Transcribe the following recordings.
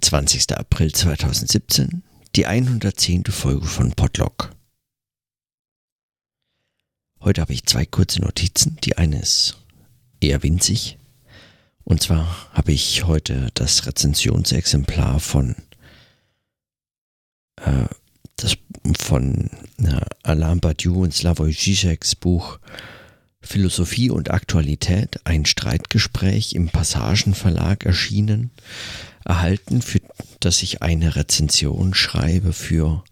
20. April 2017, die 110. Folge von Podlock. Heute habe ich zwei kurze Notizen. Die eine ist eher winzig. Und zwar habe ich heute das Rezensionsexemplar von, äh, das, von äh, Alain Badiou und Slavoj Žižeks Buch Philosophie und Aktualität, ein Streitgespräch im Passagenverlag erschienen, erhalten, für das ich eine Rezension schreibe für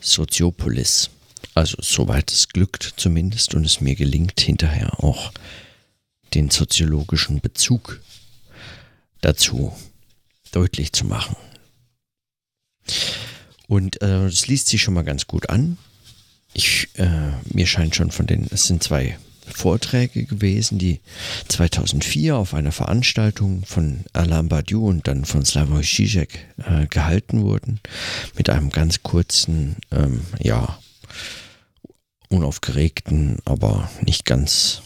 Soziopolis. Also soweit es glückt zumindest und es mir gelingt hinterher auch den soziologischen Bezug dazu deutlich zu machen. Und äh, das liest sich schon mal ganz gut an. Ich, äh, mir scheint schon von den, es sind zwei Vorträge gewesen, die 2004 auf einer Veranstaltung von Alain Badiou und dann von Slavoj Žižek äh, gehalten wurden, mit einem ganz kurzen, ähm, ja, unaufgeregten, aber nicht ganz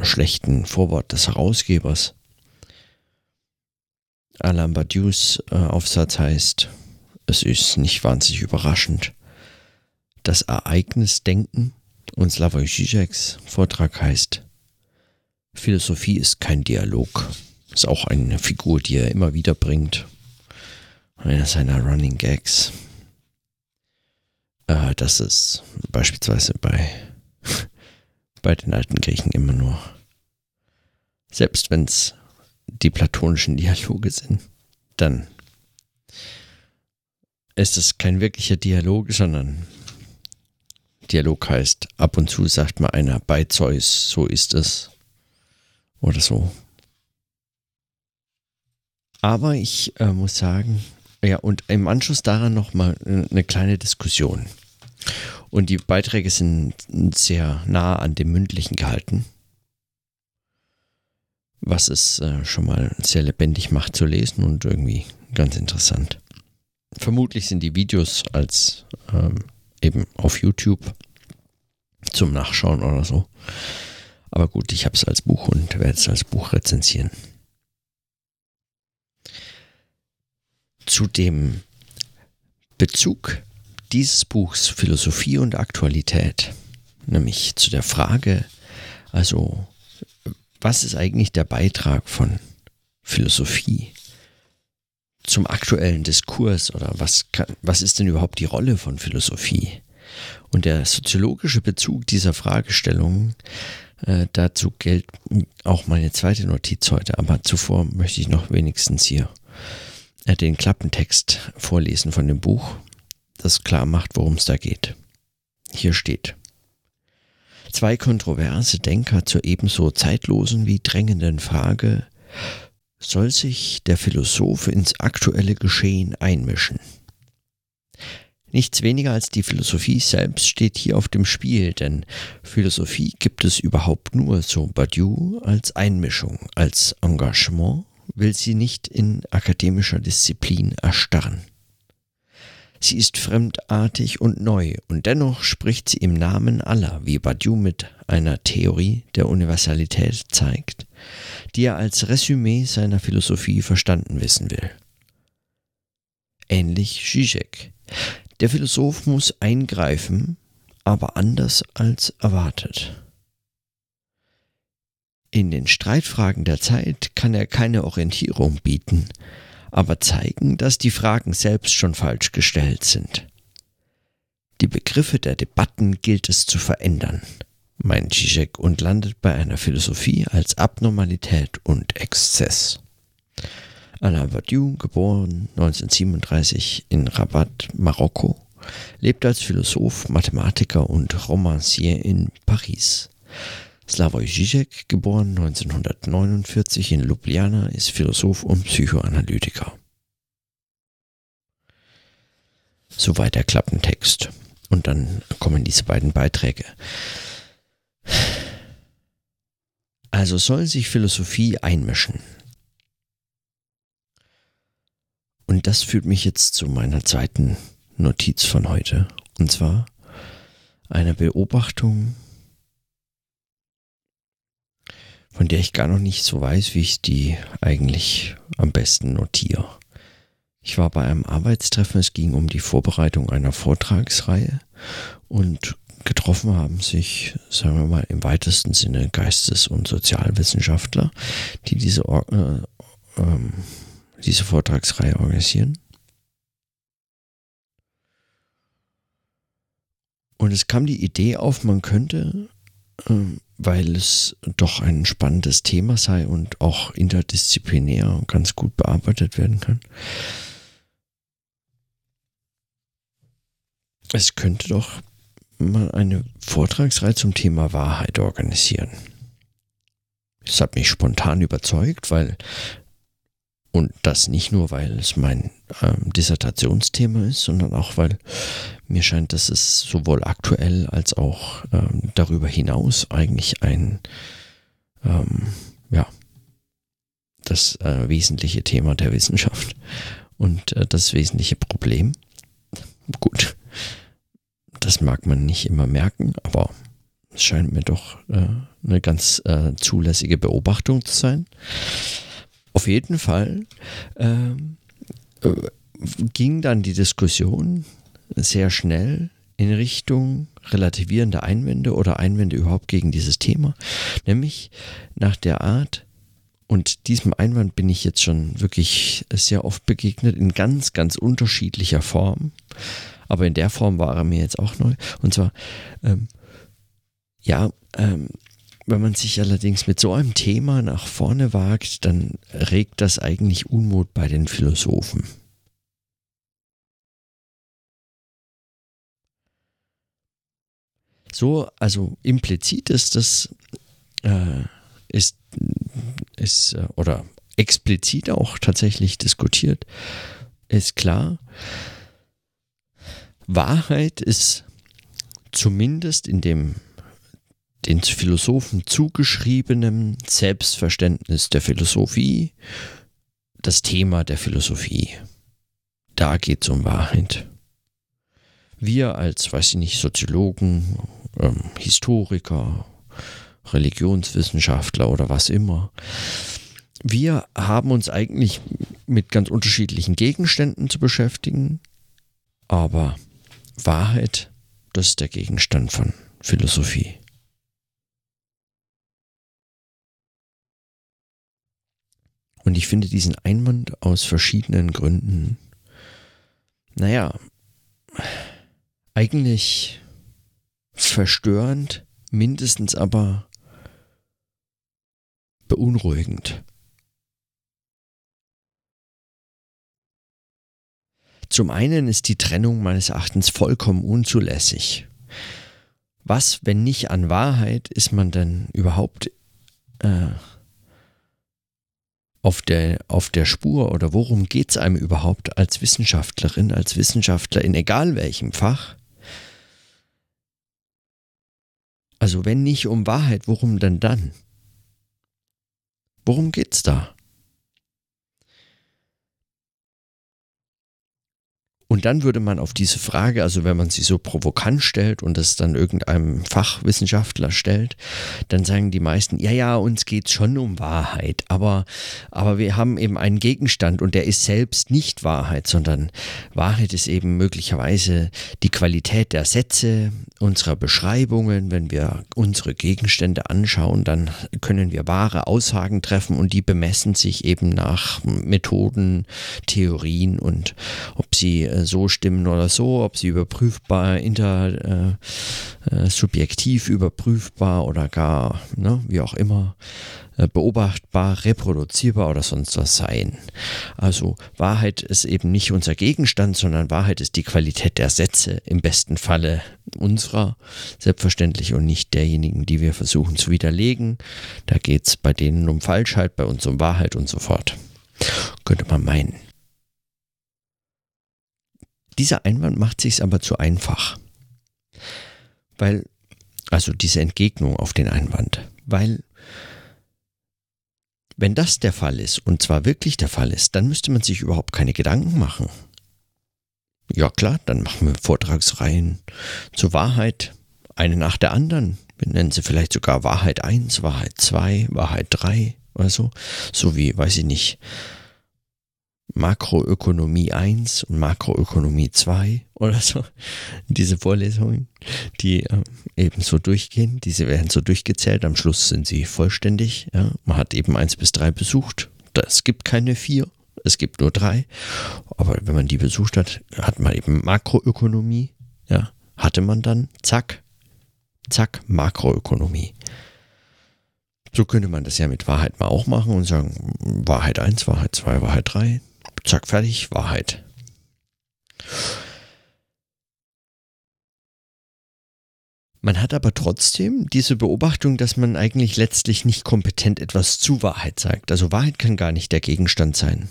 schlechten Vorwort des Herausgebers. Alain Badious äh, Aufsatz heißt, es ist nicht wahnsinnig überraschend, das Ereignisdenken und Slavoj Žižeks Vortrag heißt Philosophie ist kein Dialog. Ist auch eine Figur, die er immer wieder bringt. Einer seiner Running Gags. Äh, das ist beispielsweise bei, bei den alten Griechen immer nur. Selbst wenn es die platonischen Dialoge sind, dann ist es kein wirklicher Dialog, sondern Dialog heißt, ab und zu sagt mal einer bei Zeus, so ist es. Oder so. Aber ich äh, muss sagen, ja, und im Anschluss daran nochmal eine kleine Diskussion. Und die Beiträge sind sehr nah an dem mündlichen gehalten, was es äh, schon mal sehr lebendig macht zu lesen und irgendwie ganz interessant. Vermutlich sind die Videos als ähm, eben auf YouTube zum Nachschauen oder so. Aber gut, ich habe es als Buch und werde es als Buch rezensieren. Zu dem Bezug dieses Buchs Philosophie und Aktualität, nämlich zu der Frage, also was ist eigentlich der Beitrag von Philosophie zum aktuellen Diskurs oder was, kann, was ist denn überhaupt die Rolle von Philosophie? Und der soziologische Bezug dieser Fragestellung, äh, dazu gilt auch meine zweite Notiz heute, aber zuvor möchte ich noch wenigstens hier äh, den Klappentext vorlesen von dem Buch, das klar macht, worum es da geht. Hier steht. Zwei kontroverse Denker zur ebenso zeitlosen wie drängenden Frage, soll sich der Philosoph ins aktuelle Geschehen einmischen? Nichts weniger als die Philosophie selbst steht hier auf dem Spiel, denn Philosophie gibt es überhaupt nur, so Badiou, als Einmischung, als Engagement, will sie nicht in akademischer Disziplin erstarren. Sie ist fremdartig und neu, und dennoch spricht sie im Namen aller, wie Badiou mit einer Theorie der Universalität zeigt, die er als Resümee seiner Philosophie verstanden wissen will. Ähnlich Zizek, der Philosoph muss eingreifen, aber anders als erwartet. In den Streitfragen der Zeit kann er keine Orientierung bieten, aber zeigen, dass die Fragen selbst schon falsch gestellt sind. Die Begriffe der Debatten gilt es zu verändern, meint Zizek und landet bei einer Philosophie als Abnormalität und Exzess. Alain Badiou, geboren 1937 in Rabat, Marokko, lebt als Philosoph, Mathematiker und Romancier in Paris. Slavoj Žižek, geboren 1949 in Ljubljana, ist Philosoph und Psychoanalytiker. Soweit der Klappentext. Und dann kommen diese beiden Beiträge. Also soll sich Philosophie einmischen. Und das führt mich jetzt zu meiner zweiten Notiz von heute. Und zwar eine Beobachtung, von der ich gar noch nicht so weiß, wie ich die eigentlich am besten notiere. Ich war bei einem Arbeitstreffen, es ging um die Vorbereitung einer Vortragsreihe und getroffen haben sich, sagen wir mal, im weitesten Sinne Geistes- und Sozialwissenschaftler, die diese, äh, äh, diese Vortragsreihe organisieren. Und es kam die Idee auf, man könnte, äh, weil es doch ein spannendes Thema sei und auch interdisziplinär ganz gut bearbeitet werden kann, es könnte doch mal eine Vortragsreihe zum Thema Wahrheit organisieren. Das hat mich spontan überzeugt, weil, und das nicht nur, weil es mein ähm, Dissertationsthema ist, sondern auch, weil mir scheint, dass es sowohl aktuell als auch ähm, darüber hinaus eigentlich ein, ähm, ja, das äh, wesentliche Thema der Wissenschaft und äh, das wesentliche Problem. Gut, das mag man nicht immer merken, aber es scheint mir doch äh, eine ganz äh, zulässige Beobachtung zu sein. Auf jeden Fall äh, ging dann die Diskussion sehr schnell in Richtung relativierende Einwände oder Einwände überhaupt gegen dieses Thema, nämlich nach der Art, und diesem Einwand bin ich jetzt schon wirklich sehr oft begegnet, in ganz, ganz unterschiedlicher Form aber in der Form war er mir jetzt auch neu. Und zwar, ähm, ja, ähm, wenn man sich allerdings mit so einem Thema nach vorne wagt, dann regt das eigentlich Unmut bei den Philosophen. So, also implizit ist das, äh, ist, ist, äh, oder explizit auch tatsächlich diskutiert, ist klar, Wahrheit ist zumindest in dem den Philosophen zugeschriebenen Selbstverständnis der Philosophie das Thema der Philosophie. Da geht es um Wahrheit. Wir als, weiß ich nicht, Soziologen, ähm, Historiker, Religionswissenschaftler oder was immer, wir haben uns eigentlich mit ganz unterschiedlichen Gegenständen zu beschäftigen, aber Wahrheit, das ist der Gegenstand von Philosophie. Und ich finde diesen Einwand aus verschiedenen Gründen, naja, eigentlich verstörend, mindestens aber beunruhigend. Zum einen ist die Trennung meines Erachtens vollkommen unzulässig. Was, wenn nicht an Wahrheit, ist man denn überhaupt äh, auf, der, auf der Spur oder worum geht es einem überhaupt als Wissenschaftlerin, als Wissenschaftler in egal welchem Fach? Also wenn nicht um Wahrheit, worum denn dann? Worum geht's da? Und dann würde man auf diese Frage, also wenn man sie so provokant stellt und es dann irgendeinem Fachwissenschaftler stellt, dann sagen die meisten, ja, ja, uns geht es schon um Wahrheit, aber, aber wir haben eben einen Gegenstand und der ist selbst nicht Wahrheit, sondern Wahrheit ist eben möglicherweise die Qualität der Sätze, unserer Beschreibungen. Wenn wir unsere Gegenstände anschauen, dann können wir wahre Aussagen treffen und die bemessen sich eben nach Methoden, Theorien und ob sie äh, so stimmen oder so, ob sie überprüfbar, inter, äh, äh, subjektiv überprüfbar oder gar, ne, wie auch immer, äh, beobachtbar, reproduzierbar oder sonst was seien. Also Wahrheit ist eben nicht unser Gegenstand, sondern Wahrheit ist die Qualität der Sätze, im besten Falle unserer, selbstverständlich und nicht derjenigen, die wir versuchen zu widerlegen. Da geht es bei denen um Falschheit, bei uns um Wahrheit und so fort. Könnte man meinen. Dieser Einwand macht sich aber zu einfach. Weil, also diese Entgegnung auf den Einwand, weil wenn das der Fall ist, und zwar wirklich der Fall ist, dann müsste man sich überhaupt keine Gedanken machen. Ja klar, dann machen wir Vortragsreihen zur Wahrheit, eine nach der anderen. Wir nennen sie vielleicht sogar Wahrheit 1, Wahrheit 2, Wahrheit 3 oder so. So wie, weiß ich nicht, Makroökonomie 1 und Makroökonomie 2 oder so. Diese Vorlesungen, die äh, eben so durchgehen, diese werden so durchgezählt. Am Schluss sind sie vollständig. Ja. Man hat eben 1 bis 3 besucht. Es gibt keine 4, es gibt nur 3. Aber wenn man die besucht hat, hat man eben Makroökonomie. Ja. Hatte man dann, zack, zack, Makroökonomie. So könnte man das ja mit Wahrheit mal auch machen und sagen, Wahrheit 1, Wahrheit 2, Wahrheit 3, zack, fertig, Wahrheit. Man hat aber trotzdem diese Beobachtung, dass man eigentlich letztlich nicht kompetent etwas zu Wahrheit sagt. Also Wahrheit kann gar nicht der Gegenstand sein.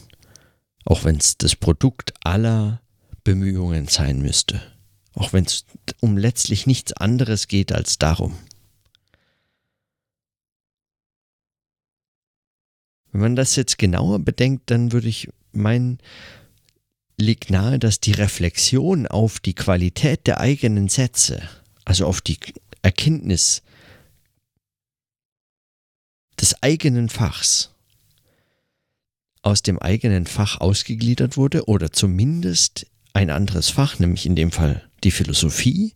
Auch wenn es das Produkt aller Bemühungen sein müsste. Auch wenn es um letztlich nichts anderes geht als darum. Wenn man das jetzt genauer bedenkt, dann würde ich meinen, liegt nahe, dass die Reflexion auf die Qualität der eigenen Sätze, also auf die Erkenntnis des eigenen Fachs, aus dem eigenen Fach ausgegliedert wurde oder zumindest ein anderes Fach, nämlich in dem Fall die Philosophie,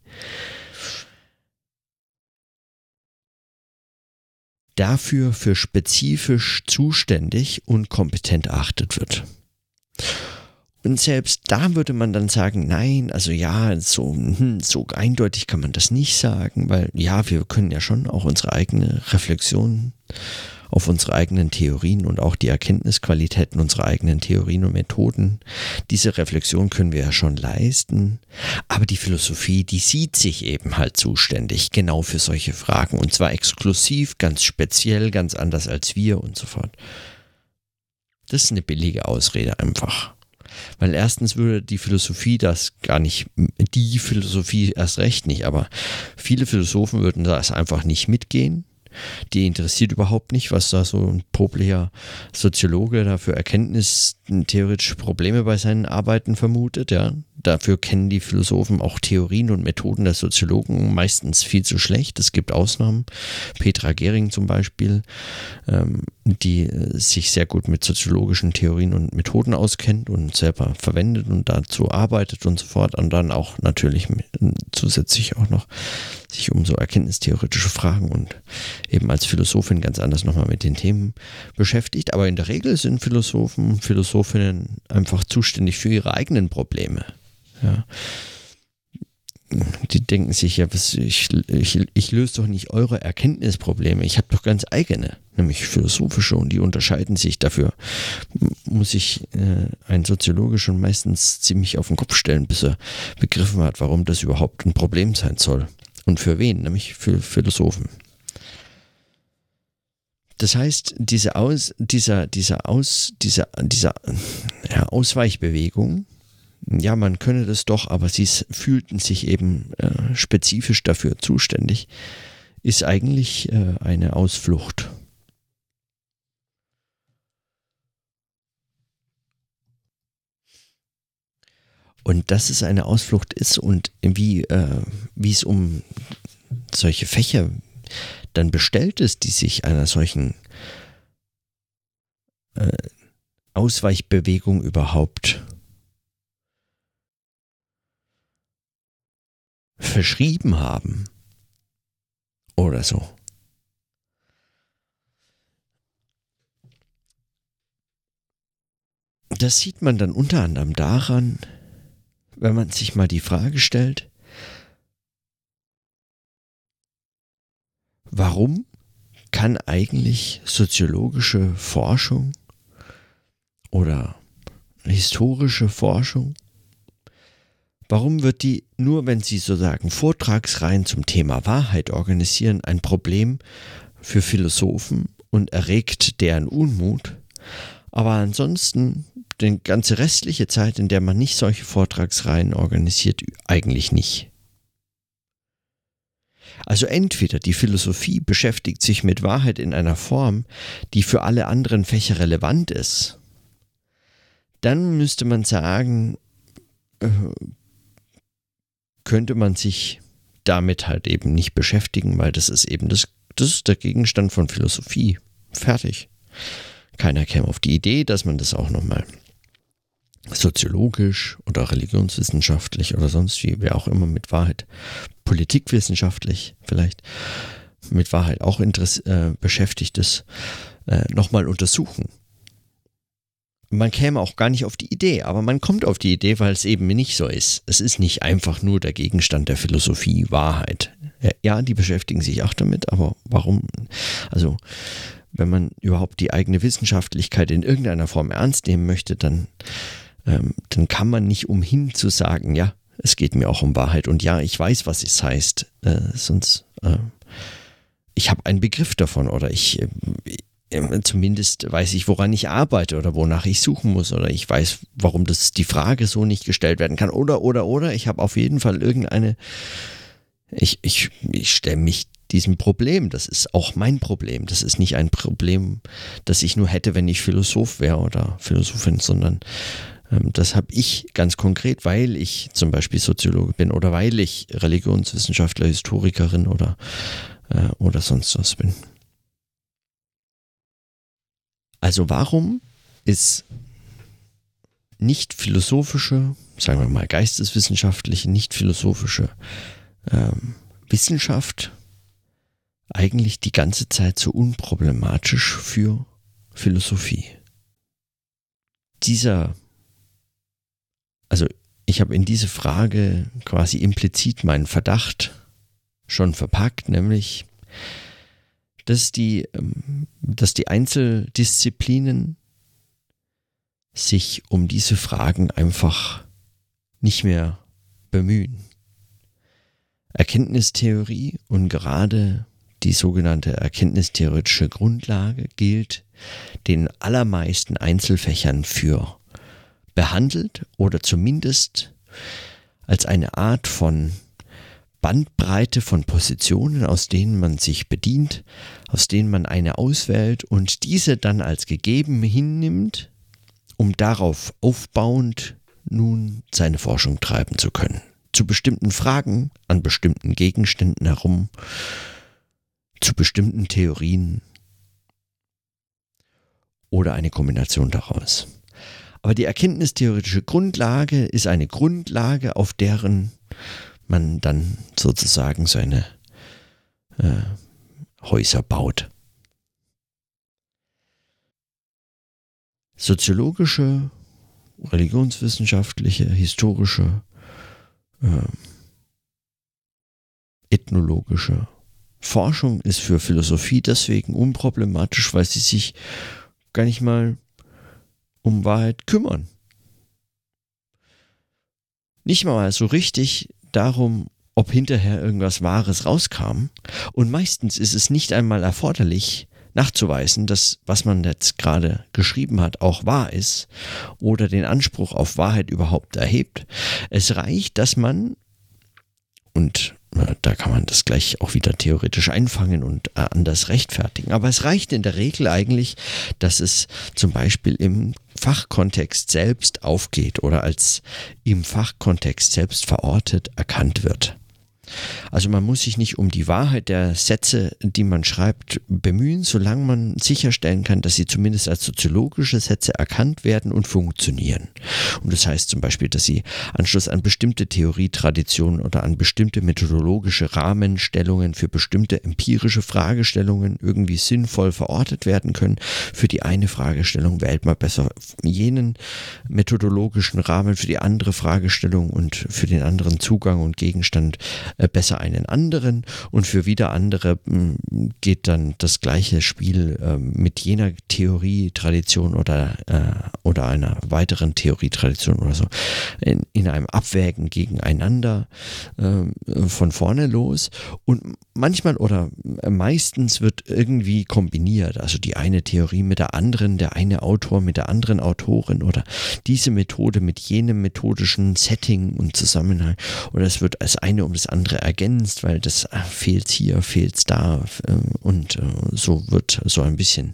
dafür für spezifisch zuständig und kompetent erachtet wird. Und selbst da würde man dann sagen, nein, also ja, so, hm, so eindeutig kann man das nicht sagen, weil ja, wir können ja schon auch unsere eigene Reflexion auf unsere eigenen Theorien und auch die Erkenntnisqualitäten unserer eigenen Theorien und Methoden. Diese Reflexion können wir ja schon leisten. Aber die Philosophie, die sieht sich eben halt zuständig genau für solche Fragen und zwar exklusiv, ganz speziell, ganz anders als wir und so fort. Das ist eine billige Ausrede einfach. Weil erstens würde die Philosophie das gar nicht, die Philosophie erst recht nicht, aber viele Philosophen würden das einfach nicht mitgehen die interessiert überhaupt nicht, was da so ein popliger Soziologe da für erkenntnistheoretische Probleme bei seinen Arbeiten vermutet. Ja. Dafür kennen die Philosophen auch Theorien und Methoden der Soziologen meistens viel zu schlecht. Es gibt Ausnahmen. Petra Gehring zum Beispiel, ähm, die äh, sich sehr gut mit soziologischen Theorien und Methoden auskennt und selber verwendet und dazu arbeitet und so fort. Und dann auch natürlich zusätzlich auch noch sich um so erkenntnistheoretische Fragen und eben als Philosophin ganz anders nochmal mit den Themen beschäftigt. Aber in der Regel sind Philosophen, Philosophinnen einfach zuständig für ihre eigenen Probleme. Ja. Die denken sich ja, was, ich, ich, ich löse doch nicht eure Erkenntnisprobleme, ich habe doch ganz eigene, nämlich philosophische und die unterscheiden sich. Dafür muss sich äh, ein Soziologe schon meistens ziemlich auf den Kopf stellen, bis er begriffen hat, warum das überhaupt ein Problem sein soll. Und für wen? Nämlich für Philosophen. Das heißt, diese Aus, dieser, dieser, Aus, dieser, dieser ja, Ausweichbewegung, ja, man könne das doch, aber sie fühlten sich eben äh, spezifisch dafür zuständig, ist eigentlich äh, eine Ausflucht. Und dass es eine Ausflucht ist und wie, äh, wie es um solche Fächer dann bestellt ist, die sich einer solchen äh, Ausweichbewegung überhaupt verschrieben haben. Oder so. Das sieht man dann unter anderem daran, wenn man sich mal die Frage stellt, warum kann eigentlich soziologische Forschung oder historische Forschung Warum wird die, nur wenn Sie sozusagen Vortragsreihen zum Thema Wahrheit organisieren, ein Problem für Philosophen und erregt deren Unmut? Aber ansonsten, die ganze restliche Zeit, in der man nicht solche Vortragsreihen organisiert, eigentlich nicht. Also entweder die Philosophie beschäftigt sich mit Wahrheit in einer Form, die für alle anderen Fächer relevant ist, dann müsste man sagen, äh, könnte man sich damit halt eben nicht beschäftigen, weil das ist eben das, das ist der Gegenstand von Philosophie. Fertig. Keiner käme auf die Idee, dass man das auch nochmal soziologisch oder religionswissenschaftlich oder sonst wie, wer auch immer mit Wahrheit, politikwissenschaftlich vielleicht mit Wahrheit auch äh, beschäftigt ist, äh, nochmal untersuchen. Man käme auch gar nicht auf die Idee, aber man kommt auf die Idee, weil es eben nicht so ist. Es ist nicht einfach nur der Gegenstand der Philosophie Wahrheit. Ja, die beschäftigen sich auch damit, aber warum? Also, wenn man überhaupt die eigene Wissenschaftlichkeit in irgendeiner Form ernst nehmen möchte, dann, ähm, dann kann man nicht umhin zu sagen, ja, es geht mir auch um Wahrheit und ja, ich weiß, was es heißt. Äh, sonst, äh, ich habe einen Begriff davon oder ich, äh, zumindest weiß ich, woran ich arbeite oder wonach ich suchen muss oder ich weiß, warum das die Frage so nicht gestellt werden kann oder oder oder ich habe auf jeden Fall irgendeine ich, ich, ich stelle mich diesem Problem. Das ist auch mein Problem. Das ist nicht ein Problem, das ich nur hätte, wenn ich Philosoph wäre oder Philosophin, sondern das habe ich ganz konkret, weil ich zum Beispiel Soziologe bin oder weil ich Religionswissenschaftler, Historikerin oder, äh, oder sonst was bin. Also warum ist nicht philosophische, sagen wir mal geisteswissenschaftliche, nicht philosophische ähm, Wissenschaft eigentlich die ganze Zeit so unproblematisch für Philosophie. Dieser, also ich habe in diese Frage quasi implizit meinen Verdacht schon verpackt, nämlich, dass die, ähm, dass die Einzeldisziplinen sich um diese Fragen einfach nicht mehr bemühen. Erkenntnistheorie und gerade die sogenannte erkenntnistheoretische Grundlage gilt den allermeisten Einzelfächern für behandelt oder zumindest als eine Art von Bandbreite von Positionen, aus denen man sich bedient, aus denen man eine auswählt und diese dann als gegeben hinnimmt, um darauf aufbauend nun seine Forschung treiben zu können zu bestimmten Fragen an bestimmten Gegenständen herum, zu bestimmten Theorien oder eine Kombination daraus. Aber die erkenntnistheoretische Grundlage ist eine Grundlage, auf deren man dann sozusagen seine äh, Häuser baut. Soziologische, religionswissenschaftliche, historische äh, ethnologische Forschung ist für Philosophie deswegen unproblematisch, weil sie sich gar nicht mal um Wahrheit kümmern. Nicht mal so richtig darum, ob hinterher irgendwas Wahres rauskam. Und meistens ist es nicht einmal erforderlich, nachzuweisen, dass was man jetzt gerade geschrieben hat auch wahr ist oder den Anspruch auf Wahrheit überhaupt erhebt. Es reicht, dass man und da kann man das gleich auch wieder theoretisch einfangen und äh, anders rechtfertigen. Aber es reicht in der Regel eigentlich, dass es zum Beispiel im Fachkontext selbst aufgeht oder als im Fachkontext selbst verortet erkannt wird. Also man muss sich nicht um die Wahrheit der Sätze, die man schreibt, bemühen, solange man sicherstellen kann, dass sie zumindest als soziologische Sätze erkannt werden und funktionieren. Und das heißt zum Beispiel, dass sie Anschluss an bestimmte Theorietraditionen oder an bestimmte methodologische Rahmenstellungen für bestimmte empirische Fragestellungen irgendwie sinnvoll verortet werden können. Für die eine Fragestellung wählt man besser jenen methodologischen Rahmen, für die andere Fragestellung und für den anderen Zugang und Gegenstand besser einen anderen. Und für wieder andere hm, geht dann das gleiche Spiel äh, mit jener Theorietradition oder, äh, oder einer weiteren Theorietradition oder so in, in einem Abwägen gegeneinander äh, von vorne los. Und manchmal oder meistens wird irgendwie kombiniert, also die eine Theorie mit der anderen, der eine Autor mit der anderen Autorin oder diese Methode mit jenem methodischen Setting und Zusammenhang. Oder es wird als eine um das andere andere ergänzt, weil das äh, fehlt hier, fehlt da äh, und äh, so wird so ein bisschen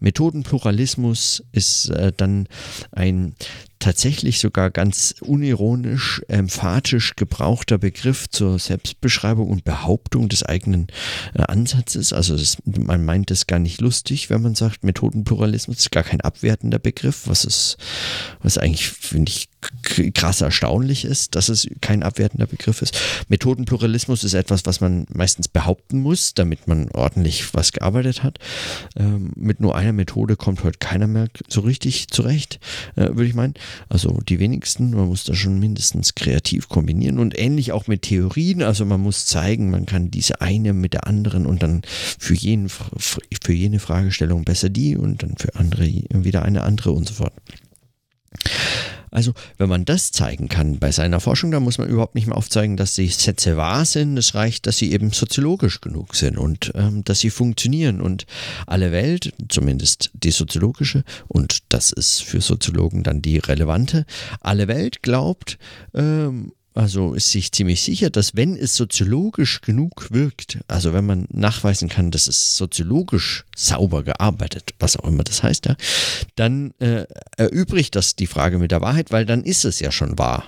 Methodenpluralismus ist dann ein tatsächlich sogar ganz unironisch, emphatisch gebrauchter Begriff zur Selbstbeschreibung und Behauptung des eigenen Ansatzes. Also das, man meint es gar nicht lustig, wenn man sagt Methodenpluralismus, ist gar kein abwertender Begriff, was ist, was eigentlich, finde ich, krass erstaunlich ist, dass es kein abwertender Begriff ist. Methodenpluralismus ist etwas, was man meistens behaupten muss, damit man ordentlich was gearbeitet hat. Ähm, mit nur einer Methode kommt heute keiner mehr so richtig zurecht, äh, würde ich meinen. Also die wenigsten, man muss da schon mindestens kreativ kombinieren und ähnlich auch mit Theorien. Also man muss zeigen, man kann diese eine mit der anderen und dann für, jeden, für jene Fragestellung besser die und dann für andere wieder eine andere und so fort. Also, wenn man das zeigen kann bei seiner Forschung, dann muss man überhaupt nicht mehr aufzeigen, dass die Sätze wahr sind. Es reicht, dass sie eben soziologisch genug sind und ähm, dass sie funktionieren. Und alle Welt, zumindest die soziologische, und das ist für Soziologen dann die relevante, alle Welt glaubt, ähm, also ist sich ziemlich sicher, dass wenn es soziologisch genug wirkt, also wenn man nachweisen kann, dass es soziologisch sauber gearbeitet, was auch immer das heißt, ja, dann äh, erübrigt das die Frage mit der Wahrheit, weil dann ist es ja schon wahr.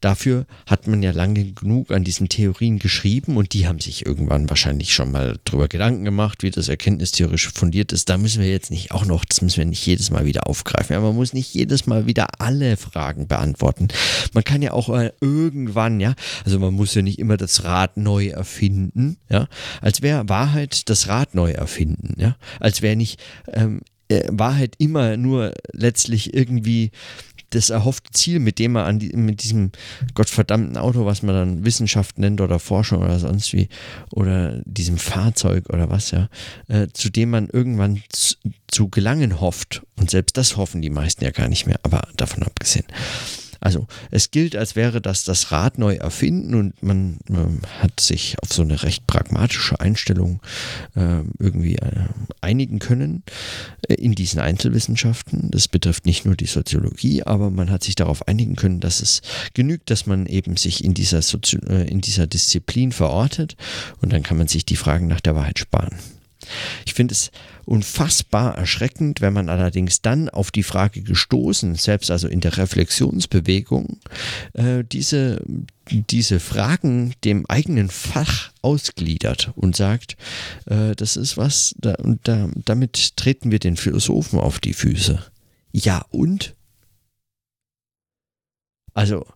Dafür hat man ja lange genug an diesen Theorien geschrieben und die haben sich irgendwann wahrscheinlich schon mal drüber Gedanken gemacht, wie das erkenntnistheorisch fundiert ist. Da müssen wir jetzt nicht auch noch, das müssen wir nicht jedes Mal wieder aufgreifen. Ja, man muss nicht jedes Mal wieder alle Fragen beantworten. Man kann ja auch äh, irgendwann, ja, also man muss ja nicht immer das Rad neu erfinden, ja, als wäre Wahrheit das Rad neu erfinden, ja, als wäre nicht ähm, äh, Wahrheit immer nur letztlich irgendwie das erhoffte Ziel, mit dem man an die, mit diesem gottverdammten Auto, was man dann Wissenschaft nennt oder Forschung oder sonst wie, oder diesem Fahrzeug oder was ja, äh, zu dem man irgendwann zu, zu gelangen hofft. Und selbst das hoffen die meisten ja gar nicht mehr, aber davon abgesehen. Also es gilt, als wäre das das Rad neu erfinden und man äh, hat sich auf so eine recht pragmatische Einstellung äh, irgendwie äh, einigen können äh, in diesen Einzelwissenschaften. Das betrifft nicht nur die Soziologie, aber man hat sich darauf einigen können, dass es genügt, dass man eben sich in dieser, Sozi äh, in dieser Disziplin verortet und dann kann man sich die Fragen nach der Wahrheit sparen. Ich finde es unfassbar erschreckend, wenn man allerdings dann auf die Frage gestoßen, selbst also in der Reflexionsbewegung, äh, diese, diese Fragen dem eigenen Fach ausgliedert und sagt, äh, das ist was, da, da, damit treten wir den Philosophen auf die Füße. Ja und? Also,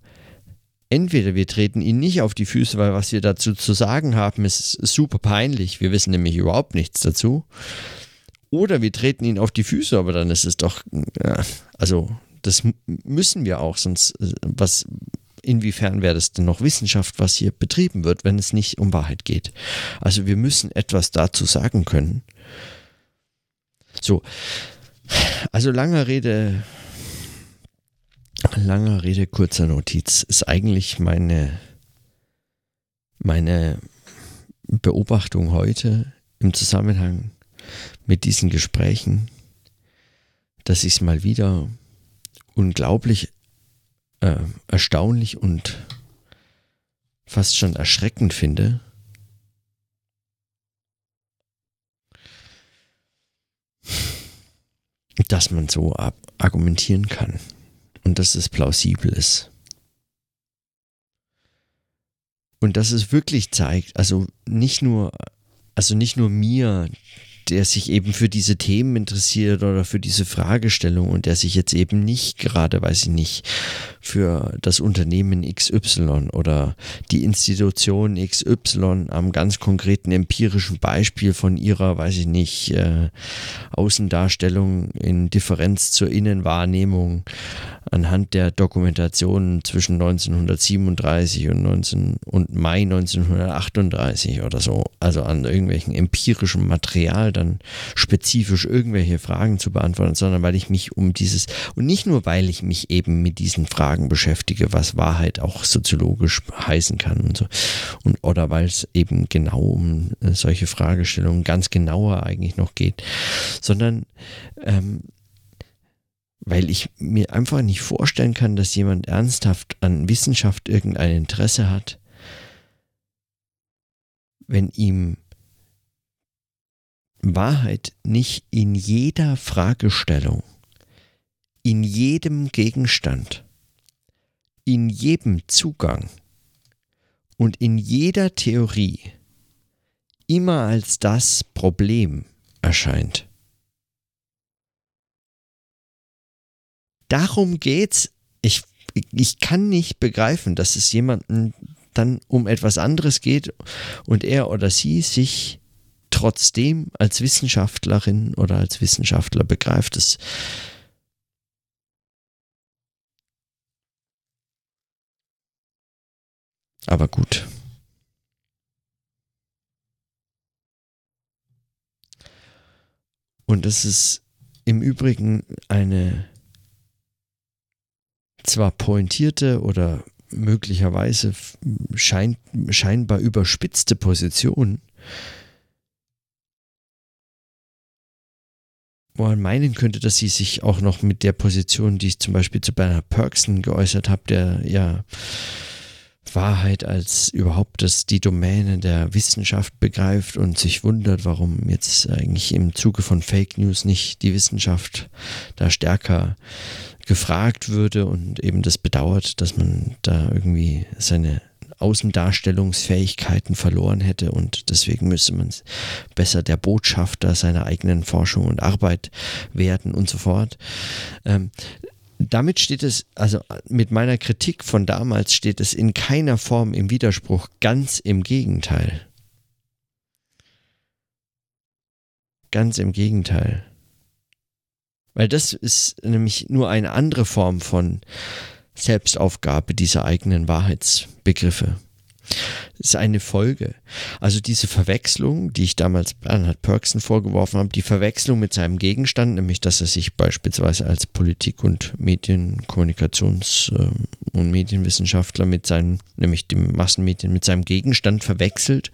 entweder wir treten ihnen nicht auf die Füße, weil was wir dazu zu sagen haben, ist super peinlich. Wir wissen nämlich überhaupt nichts dazu. Oder wir treten ihnen auf die Füße, aber dann ist es doch, ja, also das müssen wir auch, sonst äh, was, inwiefern wäre das denn noch Wissenschaft, was hier betrieben wird, wenn es nicht um Wahrheit geht? Also wir müssen etwas dazu sagen können. So, also langer Rede, langer Rede, kurzer Notiz. Ist eigentlich meine, meine Beobachtung heute im Zusammenhang mit diesen Gesprächen, dass ich es mal wieder unglaublich äh, erstaunlich und fast schon erschreckend finde, dass man so argumentieren kann und dass es plausibel ist. Und dass es wirklich zeigt, also nicht nur, also nicht nur mir, der sich eben für diese Themen interessiert oder für diese Fragestellung und der sich jetzt eben nicht gerade, weiß ich nicht, für das Unternehmen XY oder die Institution XY am ganz konkreten empirischen Beispiel von ihrer, weiß ich nicht, äh, Außendarstellung in Differenz zur Innenwahrnehmung anhand der Dokumentation zwischen 1937 und, 19, und Mai 1938 oder so, also an irgendwelchen empirischem Material dann spezifisch irgendwelche Fragen zu beantworten, sondern weil ich mich um dieses, und nicht nur weil ich mich eben mit diesen Fragen beschäftige, was Wahrheit auch soziologisch heißen kann und so, und, oder weil es eben genau um äh, solche Fragestellungen ganz genauer eigentlich noch geht, sondern ähm, weil ich mir einfach nicht vorstellen kann, dass jemand ernsthaft an Wissenschaft irgendein Interesse hat, wenn ihm Wahrheit nicht in jeder Fragestellung in jedem Gegenstand, in jedem Zugang und in jeder Theorie immer als das Problem erscheint. Darum geht's. Ich, ich kann nicht begreifen, dass es jemanden dann um etwas anderes geht und er oder sie sich trotzdem als Wissenschaftlerin oder als Wissenschaftler begreift. Das Aber gut. Und es ist im Übrigen eine zwar pointierte oder möglicherweise schein, scheinbar überspitzte Position, man meinen könnte, dass sie sich auch noch mit der Position, die ich zum Beispiel zu Bernhard Perksen geäußert habe, der ja Wahrheit als überhaupt das die Domäne der Wissenschaft begreift und sich wundert, warum jetzt eigentlich im Zuge von Fake News nicht die Wissenschaft da stärker gefragt würde und eben das bedauert, dass man da irgendwie seine Außendarstellungsfähigkeiten verloren hätte und deswegen müsste man besser der Botschafter seiner eigenen Forschung und Arbeit werden und so fort. Ähm, damit steht es, also mit meiner Kritik von damals steht es in keiner Form im Widerspruch, ganz im Gegenteil. Ganz im Gegenteil. Weil das ist nämlich nur eine andere Form von Selbstaufgabe dieser eigenen Wahrheitsbegriffe ist eine Folge. Also diese Verwechslung, die ich damals Bernhard Perksen vorgeworfen habe, die Verwechslung mit seinem Gegenstand, nämlich dass er sich beispielsweise als Politik- und Medienkommunikations- ähm, und Medienwissenschaftler mit seinen, nämlich dem Massenmedien, mit seinem Gegenstand verwechselt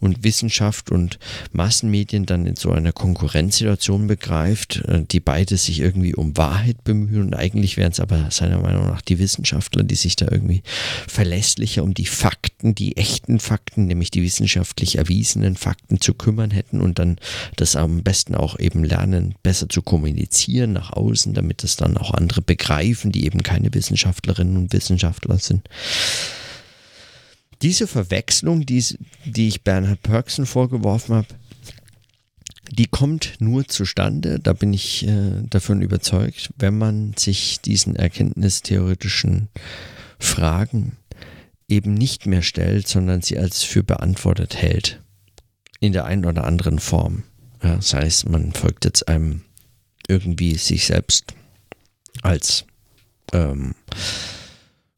und Wissenschaft und Massenmedien dann in so einer Konkurrenzsituation begreift, äh, die beide sich irgendwie um Wahrheit bemühen und eigentlich wären es aber seiner Meinung nach die Wissenschaftler, die sich da irgendwie verlässlicher um die Fakten, die echten Fakten, nämlich die wissenschaftlich erwiesenen Fakten zu kümmern hätten und dann das am besten auch eben lernen, besser zu kommunizieren nach außen, damit das dann auch andere begreifen, die eben keine Wissenschaftlerinnen und Wissenschaftler sind. Diese Verwechslung, die, die ich Bernhard Perksen vorgeworfen habe, die kommt nur zustande, da bin ich äh, davon überzeugt, wenn man sich diesen erkenntnistheoretischen Fragen eben nicht mehr stellt, sondern sie als für beantwortet hält. In der einen oder anderen Form. Ja, das heißt, man folgt jetzt einem irgendwie sich selbst als ähm,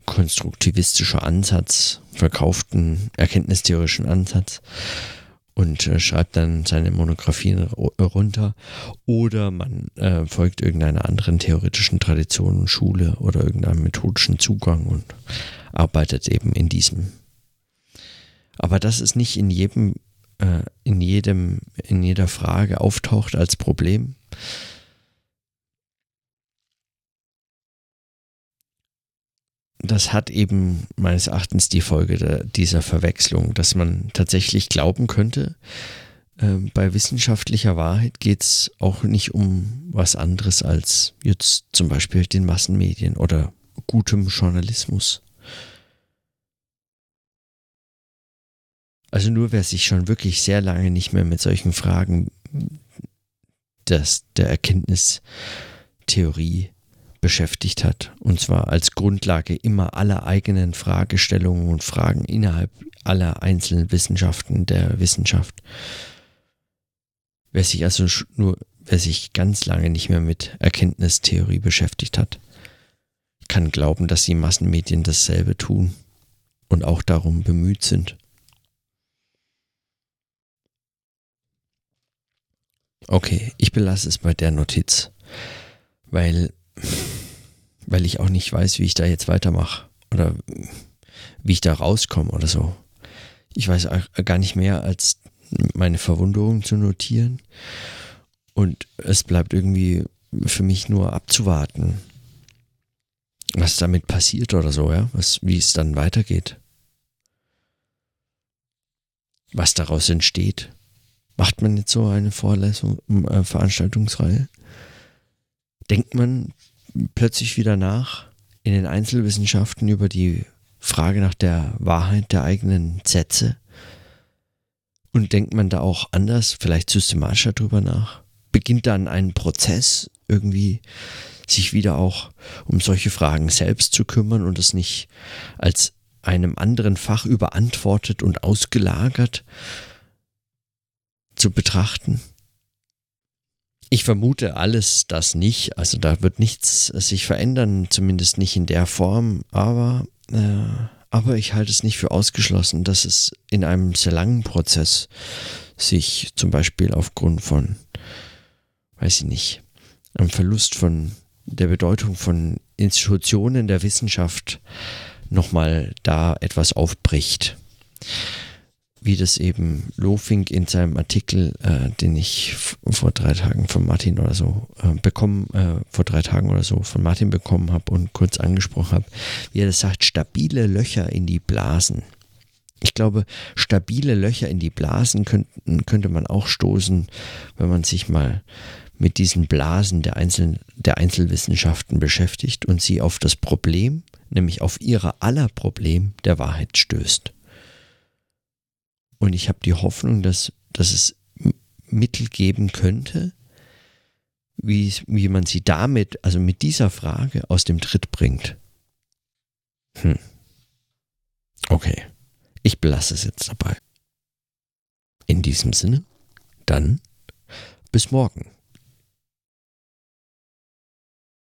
konstruktivistischer Ansatz, verkauften erkenntnistheoretischen Ansatz und äh, schreibt dann seine Monographien runter. Oder man äh, folgt irgendeiner anderen theoretischen Tradition und Schule oder irgendeinem methodischen Zugang und arbeitet eben in diesem. Aber dass es nicht in jedem, äh, in jedem, in jeder Frage auftaucht als Problem, das hat eben meines Erachtens die Folge der, dieser Verwechslung, dass man tatsächlich glauben könnte, äh, bei wissenschaftlicher Wahrheit geht es auch nicht um was anderes als jetzt zum Beispiel den Massenmedien oder gutem Journalismus. Also nur wer sich schon wirklich sehr lange nicht mehr mit solchen Fragen des, der Erkenntnistheorie beschäftigt hat. Und zwar als Grundlage immer aller eigenen Fragestellungen und Fragen innerhalb aller einzelnen Wissenschaften der Wissenschaft. Wer sich also nur, wer sich ganz lange nicht mehr mit Erkenntnistheorie beschäftigt hat, kann glauben, dass die Massenmedien dasselbe tun und auch darum bemüht sind. Okay, ich belasse es bei der Notiz, weil, weil ich auch nicht weiß, wie ich da jetzt weitermache oder wie ich da rauskomme oder so. Ich weiß gar nicht mehr, als meine Verwunderung zu notieren. Und es bleibt irgendwie für mich nur abzuwarten, was damit passiert oder so, ja, was, wie es dann weitergeht. Was daraus entsteht. Macht man jetzt so eine Vorlesung, äh, Veranstaltungsreihe? Denkt man, plötzlich wieder nach in den Einzelwissenschaften über die Frage nach der Wahrheit der eigenen Sätze? Und denkt man da auch anders, vielleicht systematischer drüber nach? Beginnt dann ein Prozess irgendwie, sich wieder auch um solche Fragen selbst zu kümmern und es nicht als einem anderen Fach überantwortet und ausgelagert zu betrachten? Ich vermute alles das nicht. Also da wird nichts sich verändern, zumindest nicht in der Form. Aber, äh, aber ich halte es nicht für ausgeschlossen, dass es in einem sehr langen Prozess sich zum Beispiel aufgrund von, weiß ich nicht, einem Verlust von der Bedeutung von Institutionen der Wissenschaft nochmal da etwas aufbricht wie das eben Lofink in seinem Artikel, äh, den ich vor drei Tagen von Martin oder so äh, bekommen, äh, vor drei Tagen oder so von Martin bekommen habe und kurz angesprochen habe, wie er das sagt, stabile Löcher in die Blasen. Ich glaube, stabile Löcher in die Blasen könnten, könnte man auch stoßen, wenn man sich mal mit diesen Blasen der, Einzel der Einzelwissenschaften beschäftigt und sie auf das Problem, nämlich auf ihrer aller Problem der Wahrheit stößt. Und ich habe die Hoffnung, dass, dass es Mittel geben könnte, wie, wie man sie damit, also mit dieser Frage aus dem Tritt bringt. Hm. Okay, ich belasse es jetzt dabei. In diesem Sinne, dann bis morgen.